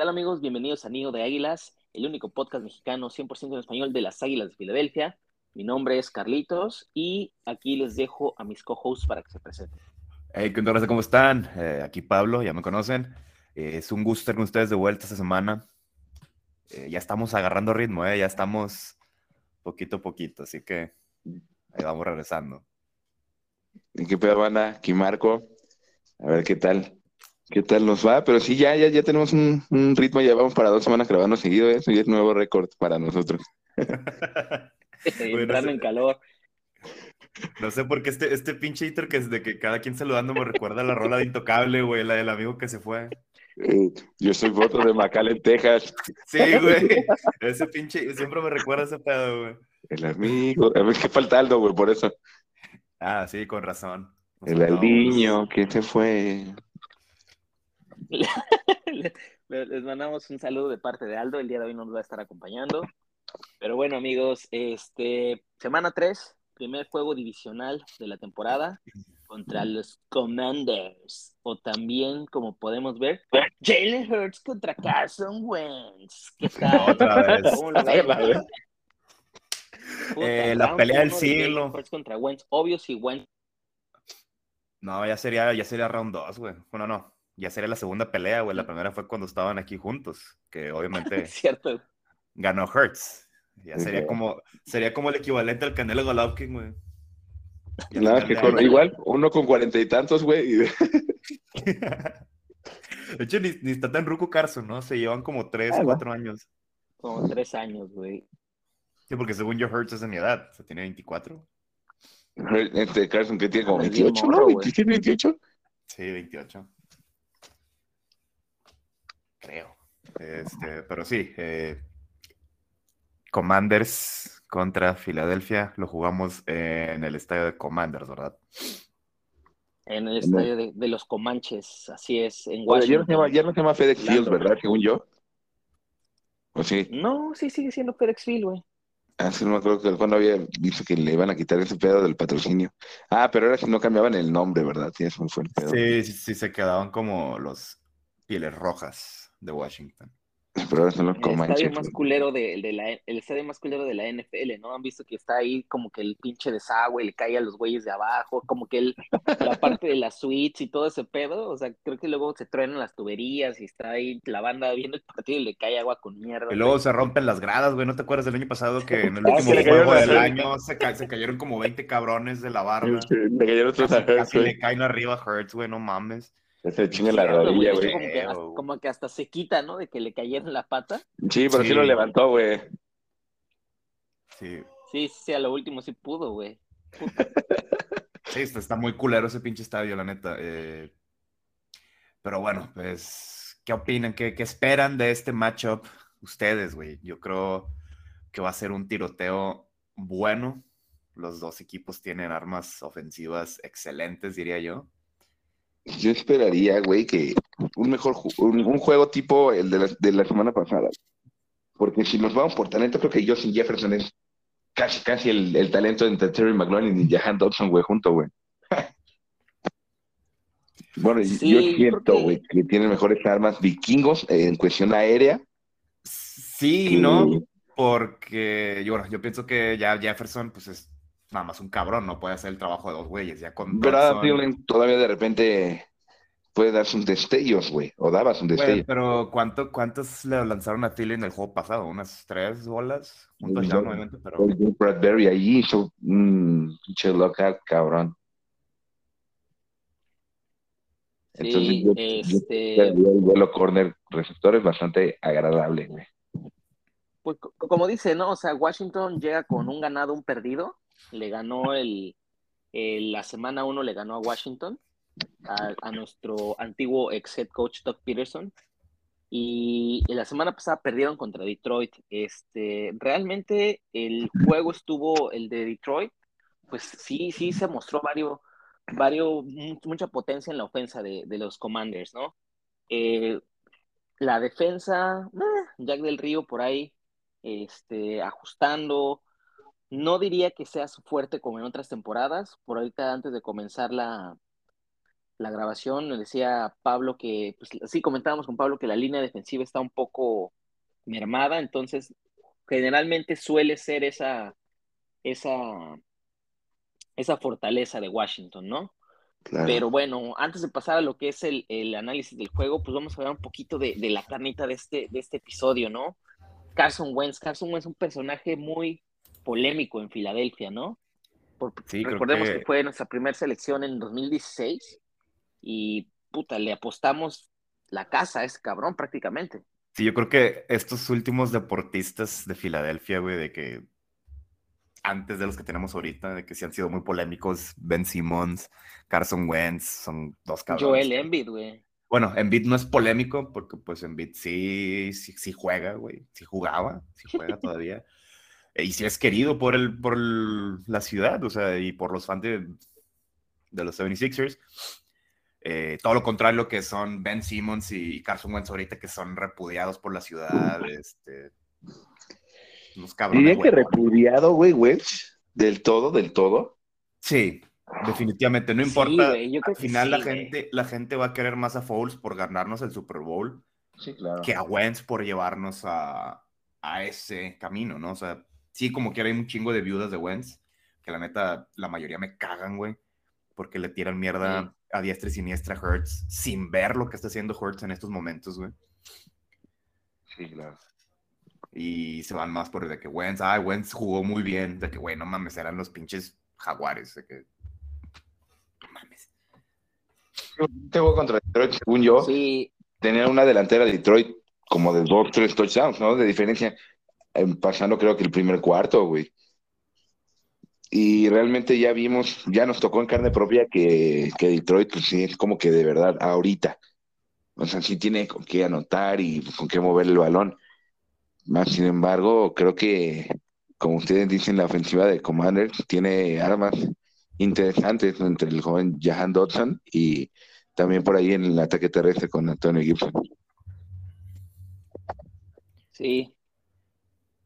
tal amigos? Bienvenidos a Nido de Águilas, el único podcast mexicano 100% en español de las Águilas de Filadelfia. Mi nombre es Carlitos y aquí les dejo a mis co-hosts para que se presenten. Hey, ¿qué onda? ¿Cómo están? Eh, aquí Pablo, ya me conocen. Eh, es un gusto estar con ustedes de vuelta esta semana. Eh, ya estamos agarrando ritmo, ya estamos poquito a poquito, así que ahí vamos regresando. ¿Y qué pedo, banda? Aquí Marco. A ver qué tal. ¿Qué tal nos va? Pero sí, ya, ya, ya tenemos un, un ritmo, ya vamos para dos semanas grabando seguido, eso ya es nuevo récord para nosotros. Entrando en calor. No sé por qué este, este pinche hitter que es de que cada quien saludando me recuerda a la rola de Intocable, güey, la del amigo que se fue. Eh, yo soy voto de McAllen, Texas. Sí, güey. Ese pinche, siempre me recuerda a ese pedo, güey. El amigo. A ver qué falta Aldo, güey, por eso. Ah, sí, con razón. Nos El Aldiño, ¿quién se fue? Les mandamos un saludo de parte de Aldo. El día de hoy nos va a estar acompañando. Pero bueno, amigos, este semana 3, primer juego divisional de la temporada contra los Commanders. O también, como podemos ver, Jalen Hurts contra Carson Wentz. ¿Qué tal? Otra vez. Puta, Eh, la pelea del siglo. Hurts contra Wentz. Obvio, si Wentz No, ya sería, ya sería round 2, güey. Bueno, no. Ya sería la segunda pelea, güey. La primera fue cuando estaban aquí juntos, que obviamente es cierto. ganó Hurts. Ya sería como, sería como el equivalente al Canelo Golovkin, güey. Nada, que con- igual, uno con cuarenta y tantos, güey. y- De hecho, ni, ni está tan ruco Carson, ¿no? Se llevan como 3, Ah, no. 4 años. Como tres años, güey. Sí, porque según yo, Hurts es de mi edad. O sea, tiene 24. Este Carson, que tiene como Ah, es bien 28, morro, ¿no? güey. ¿Tiene 28? Sí, 28. Creo. Este, pero sí, eh, Commanders contra Filadelfia. Lo jugamos en el estadio de Commanders, ¿verdad? En el estadio de, de los Comanches, así es, en Oye, ya no Washington. se llama, ya no se llama FedEx Field. ¿verdad? Según yo. ¿O sí? No, sí sigue siendo FedExville, güey. Ah, sí, no me acuerdo que cuando había visto que le iban a quitar ese pedo del patrocinio. Ah, pero ahora sí no cambiaban el nombre, ¿verdad? Sí, eso fue el pedo. Sí, sí, sí, se quedaban como los pieles rojas de Washington. Pero son los El estadio más culero de, de la, el estadio más culero de la NFL, ¿no? Han visto que está ahí como que el pinche desagüe le cae a los güeyes de abajo, como que el, la parte de las suites y todo ese pedo, o sea, creo que luego se truenan las tuberías y está ahí la banda viendo el partido y le cae agua con mierda. Y luego se rompen las gradas, güey. ¿No te acuerdas del año pasado que en el Ah, último juego del año se, ca- se cayeron como 20 cabrones de la barra? Le cayeron otros Casi, a Hurts, casi le caen arriba a Hurts, güey, no mames. Se chinga la rodilla, güey. como, que hasta, Feo, güey. como que hasta se quita, ¿no? De que le cayera en la pata. Sí, pero sí Sí. lo levantó, güey. Sí, Sí, sí, a lo último sí pudo, güey. sí, está, está muy culero ese pinche estadio, la neta. eh. Pero bueno, pues, ¿qué opinan? ¿Qué, qué esperan de este matchup ustedes, güey? Yo creo que va a ser un tiroteo bueno. Los dos equipos tienen armas ofensivas excelentes, diría yo. Yo esperaría, güey, que un mejor ju- un, un juego tipo el de la, de la semana pasada. Porque si nos vamos por talento, creo que Justin Jefferson es casi, casi el, el talento entre Terry McLaurin y Jahan Dodson, güey, junto, güey. Bueno, Sí, yo siento, güey, que tienen mejores armas vikingos eh, en cuestión aérea. Sí, que- ¿no? Porque yo, bueno, yo pienso que ya Jefferson, pues es nada más un cabrón, no puede hacer el trabajo de dos güeyes. Ya con Pero Dodson- Thielen todavía de repente puede dar sus destellos, güey, o daba sus Güey, destellos. pero ¿cuánto, ¿cuántos le lanzaron a Thielen el juego pasado? ¿Unas tres bolas? Un touchdown, no. obviamente, pero... Bradbury allí hizo un pinche lockout, cabrón. Entonces, Sí, yo, este, el vuelo corner receptor es bastante agradable, güey. pues co- como dice, ¿no? O sea, Washington llega con un ganado, un perdido. Le ganó el, la semana uno, le ganó a Washington, a, nuestro antiguo ex head coach Doug Peterson. Y la semana pasada perdieron contra Detroit. Este, realmente el juego estuvo, el de Detroit, pues sí, sí se mostró varios, varios, mu- mucha potencia en la ofensa de, de los Commanders, ¿no? Eh, la defensa, eh, Jack del Río por ahí, este, ajustando. No diría que sea fuerte como en otras temporadas. Por ahorita, antes de comenzar la, la grabación, le decía Pablo que, pues sí, comentábamos con Pablo que la línea defensiva está un poco mermada, entonces generalmente suele ser esa, esa, esa fortaleza de Washington, ¿no? Pero bueno, antes de pasar a lo que es el, el, análisis del juego, pues vamos a hablar un poquito de, de, la carnita de este, de este episodio, ¿no? Carson Wentz. Carson Wentz es un personaje muy polémico en Filadelfia, ¿no? recordemos que... fue nuestra primera selección en 2016 y puta, le apostamos la casa a ese cabrón prácticamente. Sí, yo creo que estos últimos deportistas de Filadelfia, güey, de que antes de los que tenemos ahorita, de que sí han sido muy polémicos, Ben Simmons, Carson Wentz, son dos cabrones. Joel Embiid, güey. Bueno, Embiid no es polémico porque pues Embiid sí, sí, sí juega, güey, sí jugaba, sí juega todavía. Y sí es querido por, el, por la ciudad, o sea, y por los fans de, de los 76ers. Eh, todo lo contrario que son Ben Simmons y Carson Wentz ahorita, que son repudiados por la ciudad. Este, unos cabrones. Diría que repudiado, güey, Wentz, del todo, del todo. Sí, definitivamente. No importa. al final la, gente, la gente va a querer más a Foles por ganarnos el Super Bowl que a Wentz por llevarnos a, a ese camino, ¿no? O sea, sí, como que hay un chingo de viudas de Wentz, que la neta, la mayoría me cagan, güey, porque le tiran mierda a diestra y siniestra Hurts sin ver lo que está haciendo Hurts en estos momentos, güey. Sí, claro. Y se van más por de que Wentz, ah, Wentz jugó muy bien, de que, güey, no mames, eran los pinches jaguares, de que. No mames. Tengo contra Detroit, según yo. Sí. Tenía una delantera de Detroit como de dos, tres touchdowns, ¿no? De diferencia. Pasando creo que el primer cuarto, güey y realmente ya vimos, ya nos tocó en carne propia que, que Detroit, pues es como que de verdad, ahorita. O sea, sí tiene con qué anotar y con qué mover el balón. Más sin embargo, creo que, como ustedes dicen, la ofensiva de Commanders tiene armas interesantes entre el joven Jahan Dodson y también por ahí en el ataque terrestre con Antonio Gibson. Sí,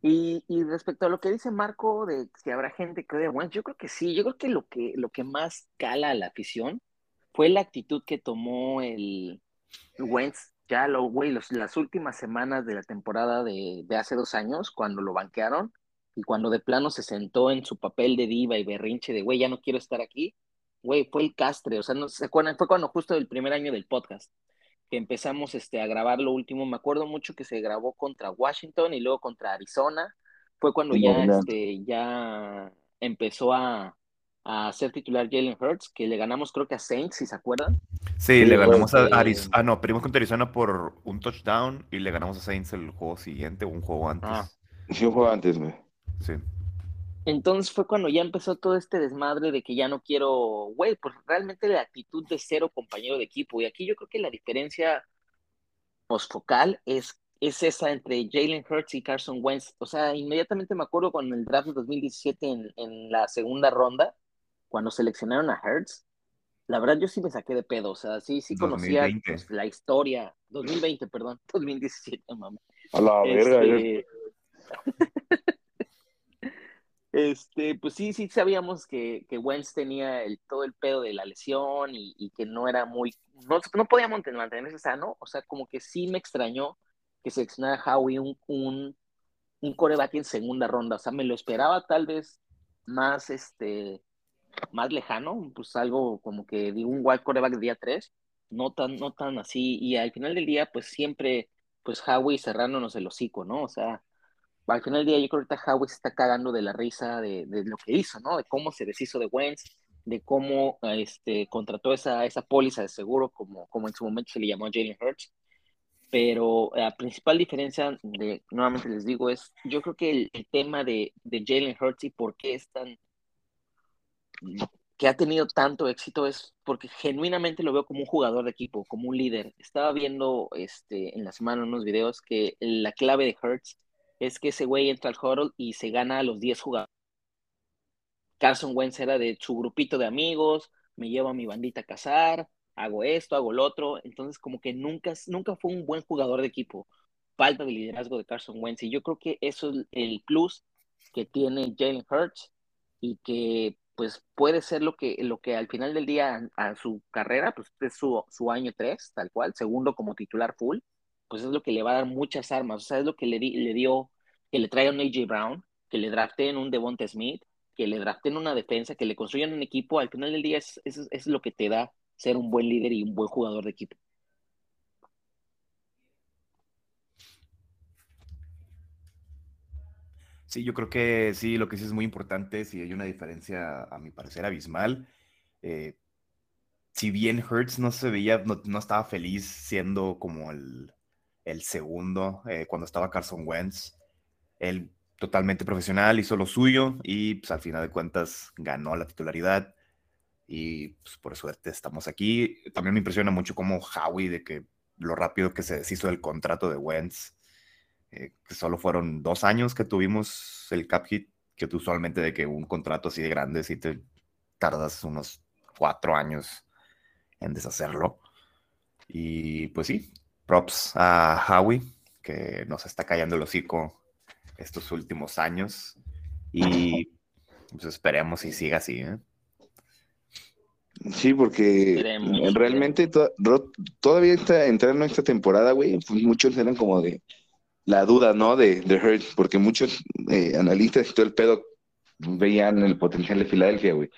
y, y, respecto a lo que dice Marco de si habrá gente que a Wentz, yo creo que sí, yo creo que lo que, lo que más cala a la afición fue la actitud que tomó el Wentz ya lo, güey, las últimas semanas de la temporada de, de, hace dos años, cuando lo banquearon y cuando de plano se sentó en su papel de diva y berrinche de, güey, ya no quiero estar aquí, güey, fue el castre, o sea, no se fue cuando justo el primer año del podcast que empezamos este, a grabar lo último, me acuerdo mucho que se grabó contra Washington y luego contra Arizona, fue cuando ya, este, ya empezó a, a ser titular Jalen Hurts, que le ganamos creo que a Saints, si se acuerdan. Sí, le ganamos a Arizona, ah no, perdimos contra Arizona por un touchdown y le ganamos a Saints el juego siguiente, un juego antes. Ah. Sí, un juego antes, güey. Sí. Entonces fue cuando ya empezó todo este desmadre de que ya no quiero, güey, pues realmente la actitud de cero compañero de equipo. Y aquí yo creo que la diferencia postfocal es, es esa entre Jalen Hurts y Carson Wentz. O sea, inmediatamente me acuerdo con el draft de 2017 en, en la segunda ronda, cuando seleccionaron a Hurts. La verdad, yo sí me saqué de pedo. O sea, sí, sí conocía pues, la historia. 2020, perdón. 2017, mamá. A la verga. Este, Este, pues sí, sí sabíamos que, que Wentz tenía el, todo el pedo de la lesión y, que no era muy, no, no podía mantenerse sano, o sea, como que sí me extrañó que seleccionara Howie un, un, un coreback en segunda ronda, o sea, me lo esperaba tal vez más, este, más lejano, pues algo como que digo un wild coreback día 3, no tan, no tan así, y al final del día, pues siempre, pues Howie cerrándonos el hocico, ¿no? O sea, al final del día yo creo que ahorita Howie se está cagando de la risa de, lo que hizo, ¿no? De cómo se deshizo de Wentz, de cómo este, contrató esa, esa póliza de seguro, como, como en su momento se le llamó a Jalen Hurts. Pero la principal diferencia, de, nuevamente les digo, es yo creo que el, tema de, de Jalen Hurts y por qué es tan que ha tenido tanto éxito es porque genuinamente lo veo como un jugador de equipo, como un líder. Estaba viendo este, en la semana unos videos que la clave de Hurts es que ese güey entra al huddle y se gana a los 10 jugadores. Carson Wentz era de su grupito de amigos, me llevo a mi bandita a cazar, hago esto, hago lo otro, entonces como que nunca, nunca fue un buen jugador de equipo. Falta de liderazgo de Carson Wentz y yo creo que eso es el plus que tiene Jalen Hurts y que pues puede ser lo que, lo que al final del día a, su carrera, pues es su, su año tres, tal cual, segundo como titular full, pues es lo que le va a dar muchas armas, o sea, es lo que le, le dio, que le traigan un AJ Brown, que le draften un Devonta Smith, que le draften una defensa, que le construyan un equipo, al final del día es, es, lo que te da ser un buen líder y un buen jugador de equipo. Sí, yo creo que sí, lo que sí es muy importante, si hay una diferencia, a mi parecer, abismal. Eh, si bien Hertz no se veía, no, estaba feliz siendo como el, segundo eh, cuando estaba Carson Wentz, él totalmente profesional, hizo lo suyo y pues al final de cuentas ganó la titularidad y pues, por suerte estamos aquí. También me impresiona mucho como Howie de que lo rápido que se deshizo del contrato de Wentz eh, que solo fueron dos años que tuvimos el cap hit, que usualmente de que un contrato así de grande si te tardas unos cuatro años en deshacerlo. Y pues sí, props a Howie, que nos está callando el hocico estos últimos años. Y pues esperemos y siga así. ¿eh? Sí, porque realmente todavía está entrando esta temporada, güey, pues muchos eran como de, la duda, ¿no? De, de Hurts, porque muchos eh, analistas y todo el pedo veían el potencial de Filadelfia, güey.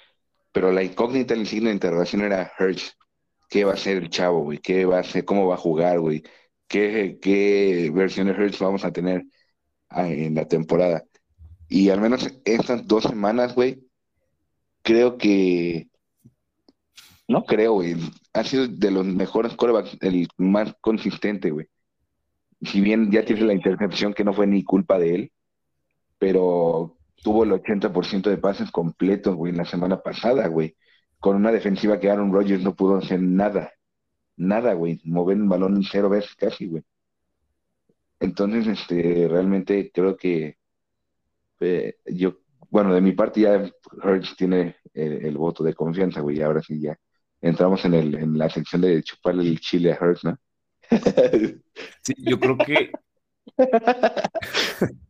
Pero la incógnita, el signo de interrogación era Hurts. ¿Qué va a ser el chavo, güey? ¿Qué va a hacer? ¿Cómo va a jugar, güey? ¿Qué, qué versión de Hurts vamos a tener ah, en la temporada? Y al menos estas dos semanas, güey, creo que no creo, güey. Ha sido de los mejores corebacks, el más consistente, güey si bien ya tiene la intercepción que no fue ni culpa de él, pero tuvo el 80% de pases completos, güey, la semana pasada, güey. Con una defensiva que Aaron Rodgers no pudo hacer nada. Nada, güey. Mover un balón cero veces casi, güey. Entonces, este, realmente creo que eh, yo, bueno, de mi parte ya Hurts tiene el, voto de confianza, güey. Ahora sí ya entramos en, el, en la sección de chuparle el chile a Hurts, ¿no? Sí, yo creo que.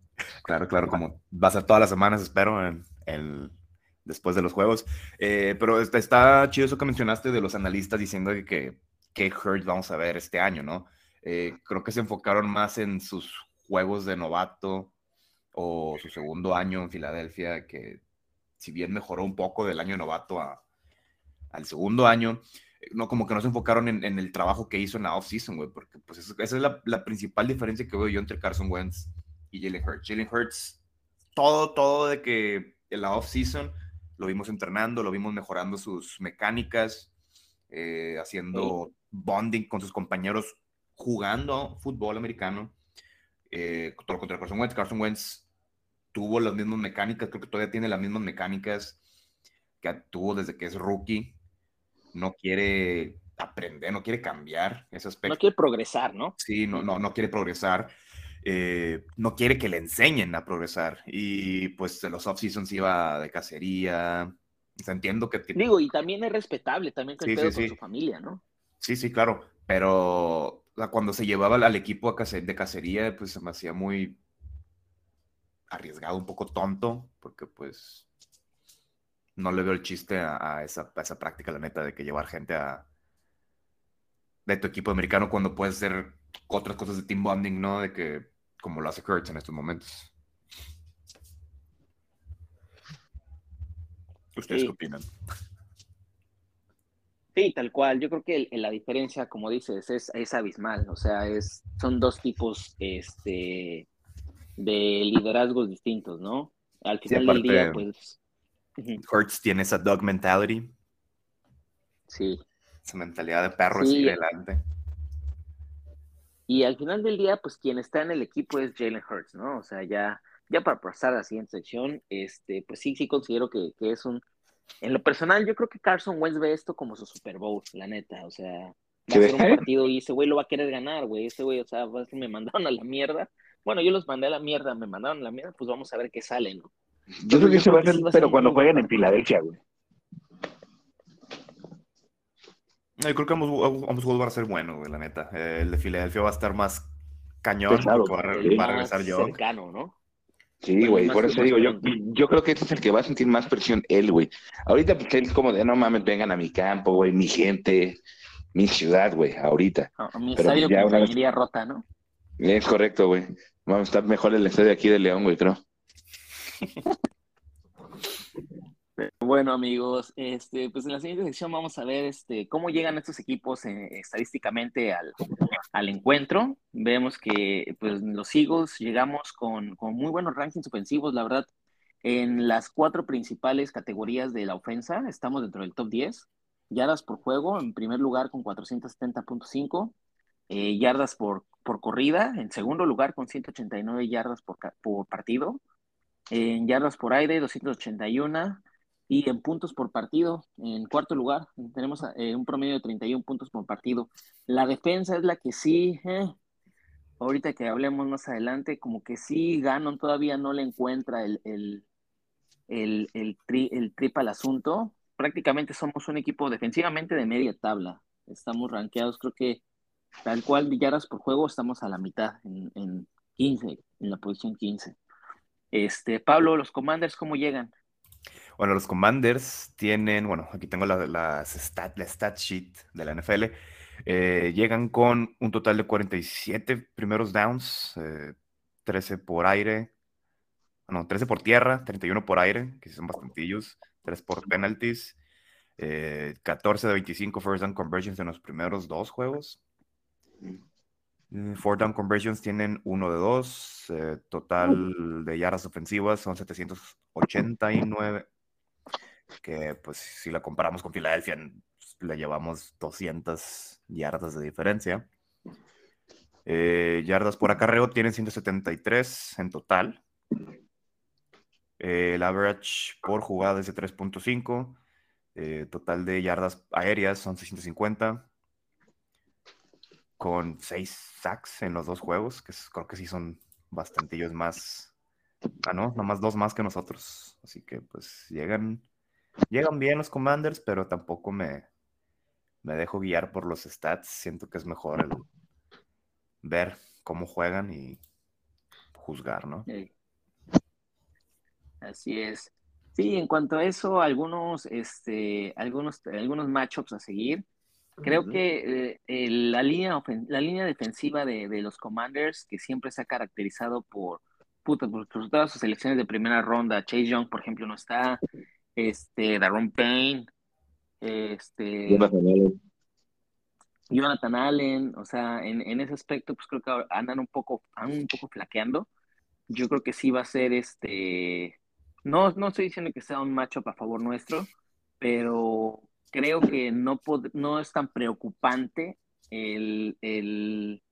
claro, claro, como va a ser todas las semanas, espero, en, después de los juegos. Eh, pero está, está, chido eso que mencionaste de los analistas diciendo que, que Hurt vamos a ver este año, ¿no? Eh, creo que se enfocaron más en sus juegos de novato o su segundo año en Filadelfia, que si bien mejoró un poco del año novato al segundo año, no como que no se enfocaron en, el trabajo que hizo en la offseason, güey, porque pues esa es la, principal diferencia que veo yo entre Carson Wentz y Jalen Hurts. Jalen Hurts, todo, todo de que en la offseason lo vimos entrenando, lo vimos mejorando sus mecánicas, eh, haciendo bonding con sus compañeros, jugando fútbol americano. Eh, contra Carson Wentz. Carson Wentz tuvo las mismas mecánicas, creo que todavía tiene las mismas mecánicas que tuvo desde que es rookie no quiere aprender, no quiere cambiar ese aspecto. No quiere progresar, ¿no? Sí, no, no, no quiere progresar. Eh, no quiere que le enseñen a progresar. Y pues los off-seasons iba de cacería. entiendo que, Digo, y también es respetable, también con, con su familia, ¿no? Sí, sí, claro. Pero cuando se llevaba al equipo de cacería, pues se me hacía muy arriesgado, un poco tonto, porque pues no le veo el chiste a, esa, esa, práctica, la neta, de que llevar gente a de tu equipo americano cuando puedes hacer otras cosas de team bonding, ¿no? De que, como lo hace Kurtz en estos momentos. ¿Ustedes qué opinan? Sí, tal cual. Yo creo que la diferencia, como dices, es, es abismal. O sea, es, son dos tipos este, de liderazgos distintos, ¿no? Al final del día, pues Hurts tiene esa dog mentality. Sí. Esa mentalidad de perro sí. adelante. Y al final del día, pues quien está en el equipo es Jalen Hurts, ¿no? O sea, ya, ya para pasar a la siguiente sección, este, pues sí, sí considero que, es un. En lo personal, yo creo que Carson Wentz ve esto como su Super Bowl, la neta. O sea, va a ser un partido y ese güey lo va a querer ganar, güey. Ese güey, o sea, me mandaron a la mierda. Bueno, yo los mandé a la mierda, me mandaron a la mierda, pues vamos a ver qué sale, ¿no? Yo creo que se va a hacer, pero cuando jueguen en Filadelfia, güey. Yo creo que ambos, juegos van a ser buenos, güey, la neta. el de Filadelfia va a estar más cañón, va, a, regresar yo. Cercano, ¿no? Sí, güey, por eso digo, yo, yo creo que este es el que va a sentir más presión él, güey. Ahorita pues él es como de, no mames, vengan a mi campo, güey, mi gente, mi ciudad, güey, ahorita. A mi estadio con una rota, ¿no? Es correcto, güey. Vamos a estar mejor el estadio aquí de León, güey, creo. Bueno, amigos, este, pues en la siguiente sección vamos a ver este, cómo llegan estos equipos eh, estadísticamente al, al, encuentro. Vemos que pues, los Eagles llegamos con, con, muy buenos rankings ofensivos, la verdad. En las cuatro principales categorías de la ofensa estamos dentro del top 10. Yardas por juego, en primer lugar con 470.5. Eh, yardas por, por corrida, en segundo lugar con 189 yardas por, por partido. En yardas por aire, 281 y en puntos por partido, en cuarto lugar, tenemos eh, un promedio de 31 puntos por partido. La defensa es la que sí, eh, ahorita que hablemos más adelante, como que sí, Ganon todavía no le encuentra el, el, el, el, el trip al asunto. Prácticamente somos un equipo defensivamente de media tabla. Estamos rankeados, creo que tal cual yardas por juego, estamos a la mitad, en, en 15, en la posición 15. Este, Pablo, los Commanders, ¿cómo llegan? Bueno, los Commanders tienen, bueno, aquí tengo la, la, stat, la stat sheet de la NFL. Eh, llegan con un total de 47 primeros downs, 13 eh, por aire, no, 13 por tierra, 31 por aire, que son bastantillos, 3 por penalties, 14 eh, de 25 first down conversions en los primeros dos juegos. Four down conversions tienen 1 de 2, total de yardas ofensivas son 789 que pues si la comparamos con Filadelfia, le llevamos 200 yardas de diferencia. Eh, yardas por acarreo tienen 173 en total. Eh, el average por jugada es de 3.5. Eh, total de yardas aéreas son 650. Con 6 sacks en los dos juegos, que creo que sí son bastantillos más. Ah, no, nomás dos más que nosotros. Así que pues llegan Llegan bien los Commanders, pero tampoco me, me dejo guiar por los stats. Siento que es mejor ver cómo juegan y juzgar, ¿no? Así es. Sí, en cuanto a eso, algunos, este, algunos, algunos matchups a seguir. Creo que eh, la, línea la línea defensiva de, los Commanders, que siempre se ha caracterizado por, por, por, todas sus selecciones de primera ronda, Chase Young, por ejemplo, no está, este, Darren Payne, este, Jonathan Allen. o sea, en, ese aspecto, pues creo que andan un poco, andan un poco flaqueando. Yo creo que sí va a ser este, no, no estoy diciendo que sea un matchup a favor nuestro, pero creo que no, no es tan preocupante el,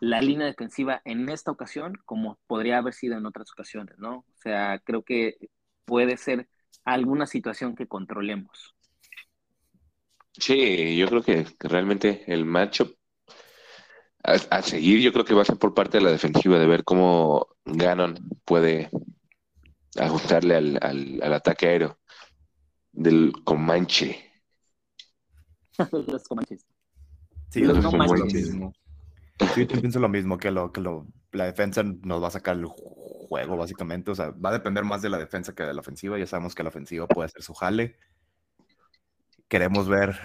la línea defensiva en esta ocasión como podría haber sido en otras ocasiones, ¿no? O sea, creo que puede ser alguna situación que controlemos. Sí, yo creo que, realmente el macho a, seguir, yo creo que va a ser por parte de la defensiva, de ver cómo Ganon puede ajustarle al, al, ataque aéreo del Comanche. los Comanches. Sí, los, Comanches. yo pienso lo mismo, que, lo, que lo, la defensa nos va a sacar el juego, básicamente. O sea, va a depender más de la defensa que de la ofensiva. Ya sabemos que la ofensiva puede hacer su jale. Queremos ver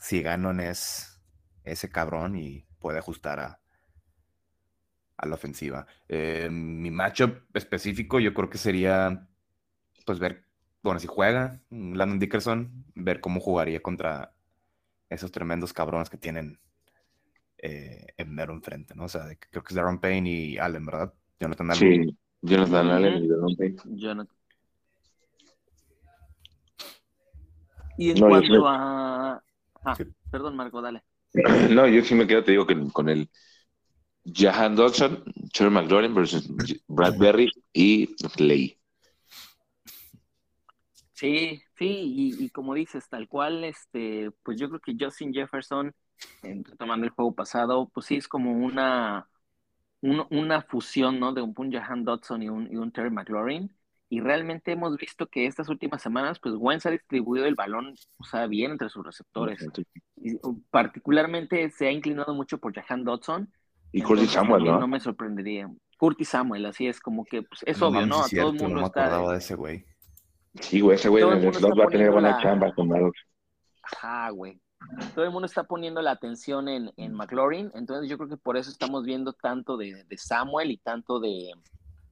si Ganon es ese cabrón y puede ajustar a, a la ofensiva. Eh, mi matchup específico, yo creo que sería, pues, ver, bueno, si juega Landon Dickerson, ver cómo jugaría contra esos tremendos cabrones que tienen eh, en mero enfrente, ¿no? O sea, creo que es Darren Payne y Allen, ¿verdad? Jonathan Allen. Sí. Jonathan Allen y Jonathan. Y en cuanto a. Ah, perdón, Marco, dale. No, yo sí me quedo, te digo, que con el Jahan Dodson, Cherry McLaurin versus Bradbury y Clay. Sí, sí, y, como dices, tal cual, este, pues yo creo que Justin Jefferson, tomando el juego pasado, pues sí es como una una fusión, ¿no? De un, Jahan Dodson y un, y un Terry McLaurin. Y realmente hemos visto que estas últimas semanas, pues Wentz ha distribuido el balón, o sea, bien entre sus receptores. Y, particularmente se ha inclinado mucho por Jahan Dodson. Y Curtis Samuel, ¿no? No me sorprendería. Curtis Samuel, así es como que pues, es No obvio, ¿no? A todo el mundo no me está. de ese güey. Sí, güey, ese güey en el slot va a tener buena la- chamba con Maddox. Ajá, güey. Todo el mundo está poniendo la atención en, en McLaurin, entonces yo creo que por eso estamos viendo tanto de, de Samuel y tanto de,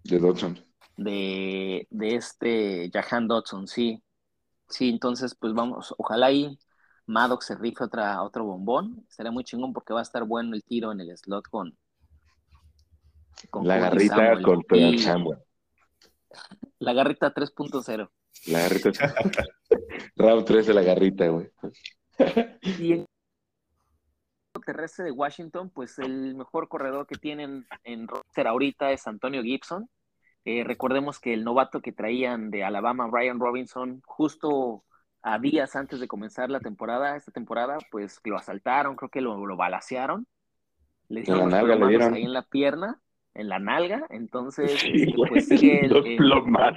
de Dodson. de, de este Jahan Dodson, sí. Sí, entonces pues vamos, ojalá ahí Maddox se rife otra, otro bombón, estaría muy chingón porque va a estar bueno el tiro en el slot con, con La Curtis garrita Samuel. Y Samuel. La garrita 3.0. La garrita. Round 3 de la garrita, güey. Y en el terrestre de Washington, pues el mejor corredor que tienen en roster ahorita es Antonio Gibson. Eh, recordemos que el novato que traían de Alabama, Brian Robinson, justo a días antes de comenzar la temporada, esta temporada, pues lo asaltaron, creo que lo, lo balacearon. Le dieron la nalga le dieron. ahí en la pierna, en la nalga, entonces Sí, este, güey. pues sigue el- el-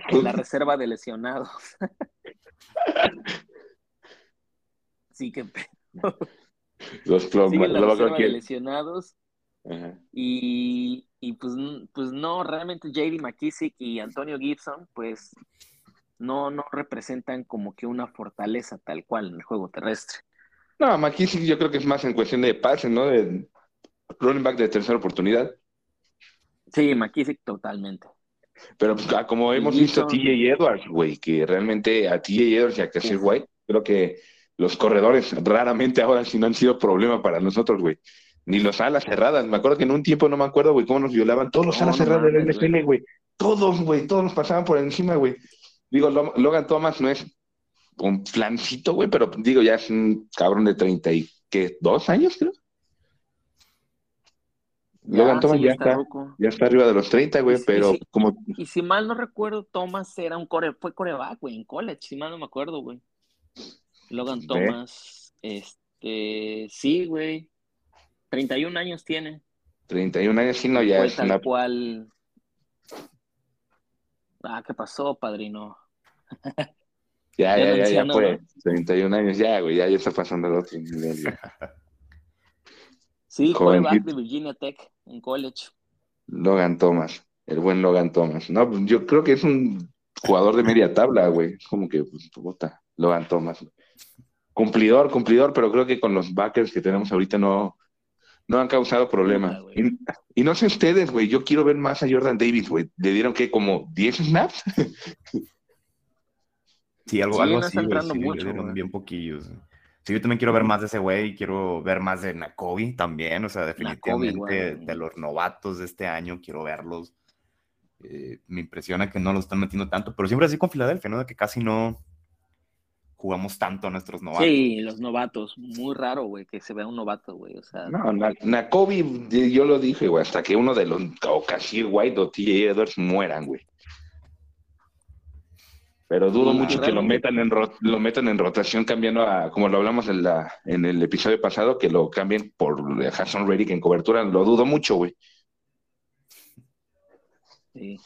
en la reserva de lesionados. sí que Los plomas. la reserva de lesionados. Ajá. Y, y pues, pues no, realmente JD McKissick y Antonio Gibson, pues no, no representan como que una fortaleza tal cual en el juego terrestre. No, McKissick yo creo que es más en cuestión de pase, ¿no? De running back de tercera oportunidad. Sí, McKissick totalmente. Pero pues, como hemos visto a TJ Edwards, güey, que realmente a TJ Edwards y a Uf. White, creo que los corredores raramente ahora sí no han sido problema para nosotros, güey. Ni los alas cerradas. Me acuerdo que en un tiempo no me acuerdo, güey, cómo nos violaban todos los No, alas no cerradas del NFL, güey. Todos, güey, todos nos pasaban por encima, güey. Digo, Lo- Logan Thomas no es un flancito, güey, pero digo, ya es un cabrón de 30 y, ¿qué? ¿Dos años, creo? Logan Thomas sí, ya está. Ya está arriba de los 30, güey, Y pero como Y si mal no recuerdo, Thomas era un core, fue coreback, güey, en college, si mal no me acuerdo, güey. Logan Ve. Thomas, este, sí, güey. 31 años tiene. 31 años, sí, no, ya fue es tal una cual. Ah, ¿qué pasó, padrino? Ya, Ya ya, ya, ya fue. ¿no? 31 años, ya, güey, ya, ya está pasando el otro nivel, güey. Sí, coreback de Virginia Tech en college. Logan Thomas, el buen Logan Thomas. No, pues, yo creo que es un jugador de media tabla, güey. Como que, pues, puta, Logan Thomas. güey. Cumplidor, cumplidor, pero creo que con los backers que tenemos ahorita no, no han causado problemas. Puta, güey. Y, y no sé ustedes, güey, yo quiero ver más a Jordan Davis, güey. ¿Le dieron que como 10 snaps? Sí, algo, Sí, algo no así, está güey, entrando sí, le mucho, dieron güey. bien poquillos. Sí, yo también quiero ver más de ese güey, quiero ver más de Nakobe también, o sea, definitivamente de los novatos de este año, quiero verlos. Eh, me impresiona que no lo están metiendo tanto, pero siempre así con Filadelfia, ¿no? De que casi no jugamos tanto a nuestros novatos. Sí, los novatos. Muy raro, güey, que se vea un novato, güey. O sea, No, Na- Nakobe, yo lo dije, güey, hasta que uno de los, o Casir White o TJ Edwards mueran, güey. Pero dudo mucho que lo metan en lo metan en rotación cambiando a, como lo hablamos en la en el episodio pasado, que lo cambien por Hassan Reddick en cobertura, lo dudo mucho, güey. sí.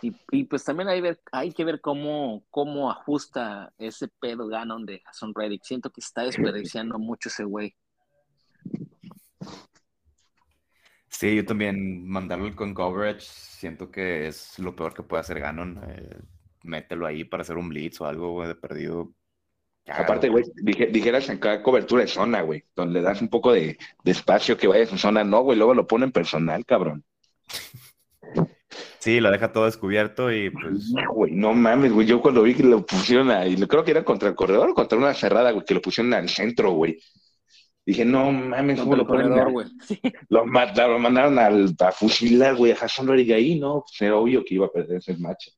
Y, y pues también hay, ver, hay que ver cómo, cómo ajusta ese pedo Ganon de Jason Reddick. Siento que está desperdiciando mucho ese güey. Sí, yo también mandarlo con coverage, siento que es lo peor que puede hacer Ganon. eh, mételo ahí para hacer un blitz o algo, güey, de perdido. Aparte, güey, dije- dijeras acá cobertura de zona, güey, donde le das un poco de, de espacio que vaya a su zona, no, güey, luego lo ponen personal, cabrón. Sí, lo deja todo descubierto y pues Güey, no mames, güey. Yo cuando vi que lo pusieron ahí, creo que era contra el corredor o contra una cerrada, güey, que lo pusieron al centro, güey. Dije, no mames, ¿cómo lo ponen? Sí. Lo mandaron al, a fusilar, güey, a Hassan ahí, ¿no? Pues era obvio que iba a perder ese match.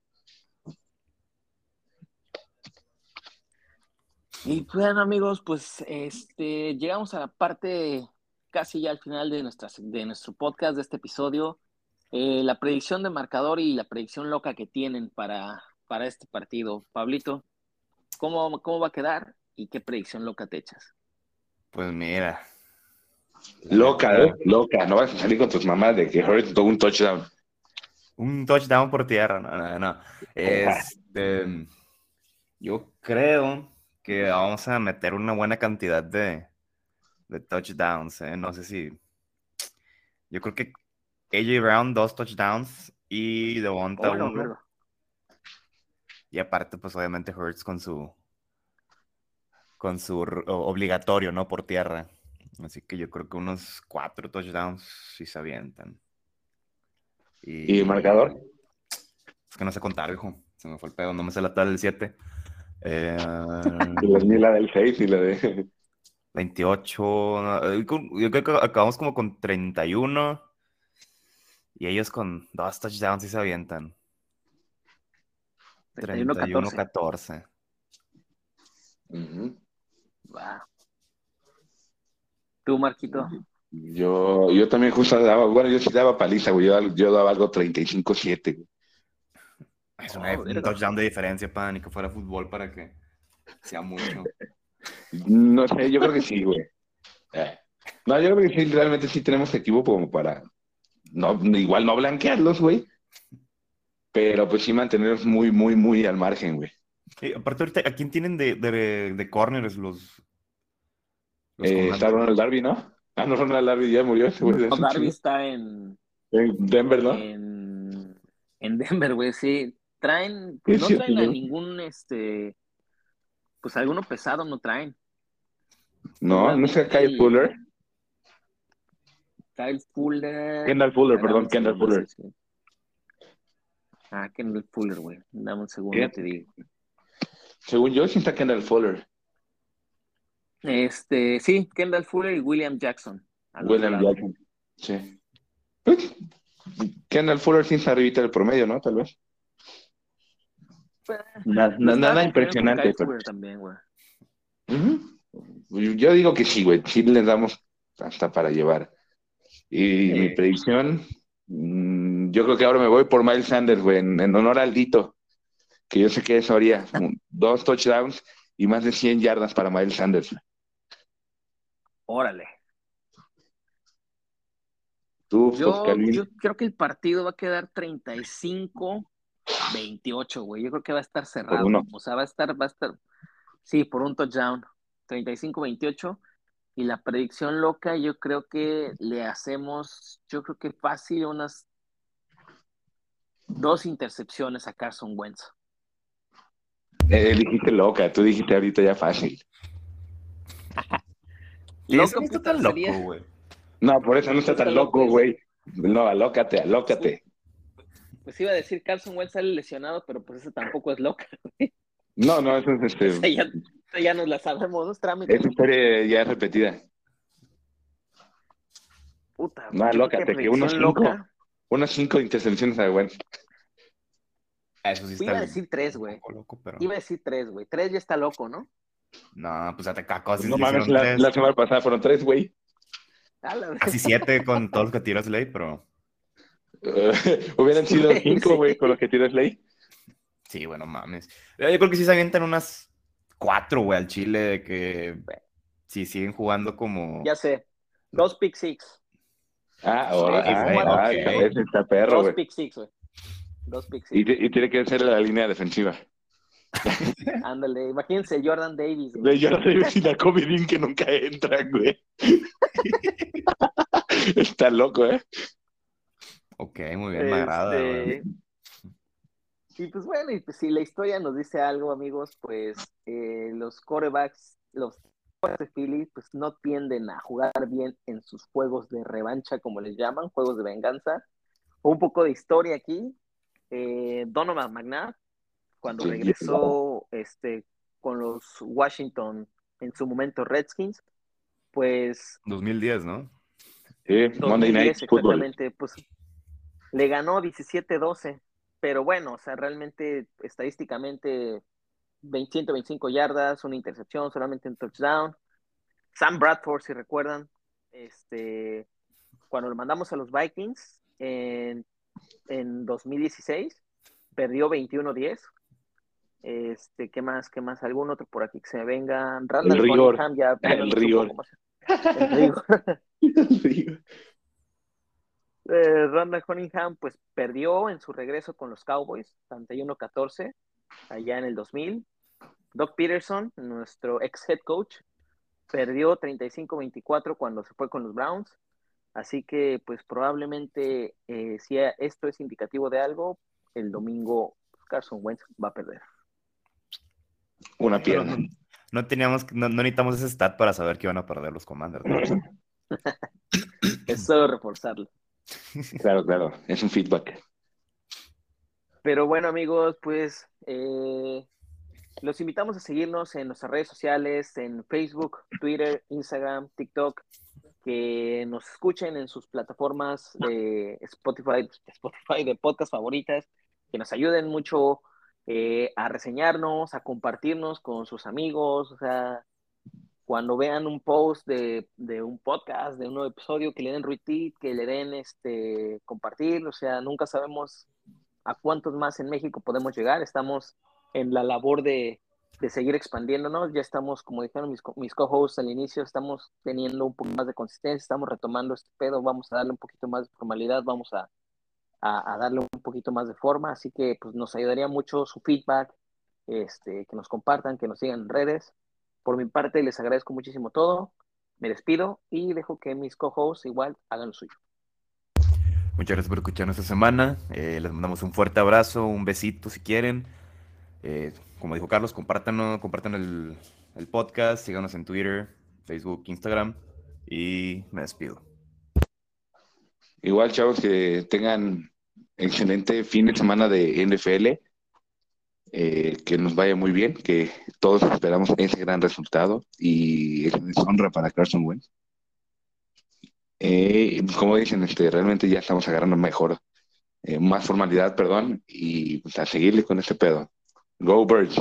Y bueno, amigos, pues este llegamos a la parte casi ya al final de, nuestra, de nuestro podcast, de este episodio. Eh, la predicción de marcador y la predicción loca que tienen para, para este partido. Pablito, ¿cómo, ¿cómo va a quedar y qué predicción loca te echas? Pues mira. Loca, ¿eh? Loca. No vas a salir con tus mamás de que Hurts tuvo un touchdown. Un touchdown por tierra, no, no, no. Este, yo creo que vamos a meter una buena cantidad de, de touchdowns, ¿eh? No sé si. Yo creo que AJ Brown, dos touchdowns y Devonta Oh, no, uno. Y aparte, pues obviamente Hurts con su con su obligatorio, ¿no? Por tierra. Así que yo creo que unos cuatro touchdowns sí se avientan. ¿Y marcador? Es que no sé contar, hijo. Se me fue el pedo, no me sé la tabla del 7. Eh, Ni la del 6 y la de. 28. eh, Yo creo que acabamos como con 31. Y ellos con dos touchdowns sí se avientan. 31-14. 31-14. Ujú. Va. Tú, Marquito. Yo, yo también justo daba, bueno, yo sí daba paliza, güey. Yo, yo daba algo 35-7. güey. Es Oh, una- un verga. touchdown de diferencia, para ni que fuera fútbol para que sea mucho. No sé, yo creo que sí, güey. Eh. No, yo creo que sí, realmente sí tenemos equipo como para. No, igual no blanquearlos, güey. Pero pues sí mantenerlos muy, muy, muy al margen, güey. Y aparte, ahorita, ¿a quién tienen de, de, de corners los. los Eh, está Ronald Darby, ¿no? Ah, no, Ronald Darby ya murió ese güey. No, Darby está en. En Denver, ¿no? en, en Denver, güey, sí. Traen, pues no traen a ningún, este, pues alguno pesado no traen. No, no sé, Kyle. Fuller. Kyle Fuller. Kendall Fuller, perdón, Kendall Fuller. Ah, Kendall Fuller, güey. Dame un segundo, ¿Qué? te digo. Según yo, sí está Kendall Fuller. Este, sí, Kendall Fuller y William Jackson. William. Jackson. Sí. Pues, Kendall Fuller sí está arribita del promedio, ¿no? Tal vez. Pues, Nada, Estaba nada con impresionante. Pero- también, güey. Ujú. Yo digo que sí, güey. Sí les damos hasta para llevar. Y mi predicción, mm, yo creo que ahora me voy por Miles Sanders, güey, en, en honor al Dito, que yo sé que eso haría un- dos touchdowns y más de 100 yardas para Miles Sanders. Órale. Tú, Yo, creo que el partido va a quedar 35-28, güey. Yo creo que va a estar cerrado. O sea, va a estar, va a estar, sí, por un touchdown. 35-28. Y la predicción loca, yo creo que le hacemos, yo creo que fácil unas dos intercepciones a Carson Wentz. Eh, dijiste loca, tú dijiste ahorita ya fácil. Loco, no está puta, tan loco, sería- güey. No, por eso no está tan loco güey. No, alócate, alócate. Pues iba a decir Carson Wentz sale lesionado, pero pues eso tampoco es loca. No, no, eso es este. Esa ya, ya nos la sabemos, ¿no? Es trámite. Esa historia ya es repetida. Puta, No, yo creo lócate, que unos cinco. loca. Unas cinco intercepciones a Wentz. Eso sí está Iba a decir tres, güey. loco, pero... Iba a decir tres, güey. Tres ya está loco, ¿no? No, pues acá casi No mames, la, semana pasada fueron tres, güey. Casi siete con todos los que tiró Slay, pero... Eh, hubieran sido cinco, sí. güey, con los que tiras ley. Sí, bueno, mames. Yo creo que sí se avientan unas cuatro, güey, al Chile, de que si siguen jugando como... Ya sé. Dos pick six. Ah, ahora, Sí, sí, ah, sí, ah, ok. ese está perro, Dos güey. pick six, güey. Dos Y, y tiene que ser la línea defensiva. Ándale, imagínense Jordan Davis. güey. De no sé si la Comidín que nunca entran, güey. está loco, ¿eh? Ok, muy bien, me agrada, güey. Este, Y pues bueno, y pues si la historia nos dice algo, amigos, pues eh, los corebacks, los de Philly, pues no tienden a jugar bien en sus juegos de revancha, como les llaman, juegos de venganza. Un poco de historia aquí. Eh, Donovan McNabb, cuando Sí, regresó este, con los Washington, en su momento Redskins, pues 2010, ¿no? Sí, Monday 2010 Night Football. exactamente, pues le ganó 17-12, pero bueno, o sea, realmente estadísticamente 20, 125 yardas, una intercepción, solamente un touchdown. Sam Bradford, si recuerdan, este, cuando lo mandamos a los Vikings en, en 2016, perdió 21-10. Este, ¿qué más? ¿Qué más? ¿Algún otro por aquí que se venga? Randall El rigor. Cunningham ya El rigor. poco más. El rigor. Eh, Randall Cunningham pues perdió en su regreso con los Cowboys, 31-14, allá en el 2000. Doc Peterson, nuestro ex head coach, perdió 35-24 cuando se fue con los Browns. Así que, pues probablemente, eh, si esto es indicativo de algo, el domingo Carson Wentz va a perder. Una pierna. No, teníamos, no, necesitamos ese stat para saber que iban a perder los Commanders. es solo reforzarlo. Claro, claro, es un feedback. Pero bueno, amigos, pues eh, los invitamos a seguirnos en nuestras redes sociales, en Facebook, Twitter, Instagram, TikTok, que nos escuchen en sus plataformas de Spotify, Spotify de podcast favoritas, que nos ayuden mucho eh, a reseñarnos, a compartirnos con sus amigos, o sea, cuando vean un post de, de, un podcast, de un nuevo episodio, que le den retweet, que le den este compartir, o sea, nunca sabemos a cuántos más en México podemos llegar, estamos en la labor de, de seguir expandiéndonos. Ya estamos, como dijeron mis, mis co-hosts al inicio, estamos teniendo un poco más de consistencia, estamos retomando este pedo, vamos a darle un poquito más de formalidad, vamos a, a, darle un poquito más de forma, así que pues nos ayudaría mucho su feedback, este, que nos compartan, que nos sigan en redes. Por mi parte, les agradezco muchísimo todo, me despido y dejo que mis co-hosts igual hagan lo suyo. Muchas gracias por escucharnos esta semana. Eh, les mandamos un fuerte abrazo, un besito si quieren. Eh, como dijo Carlos, compartan el, podcast, síganos en Twitter, Facebook, Instagram y me despido. Igual, chavos, que tengan excelente fin de semana de NFL, eh, que nos vaya muy bien, que todos esperamos ese gran resultado y es honra para Carson Wentz. Eh, como dicen, este, realmente ya estamos agarrando mejor, más formalidad, perdón, y pues, a seguirle con este pedo. Go Birds.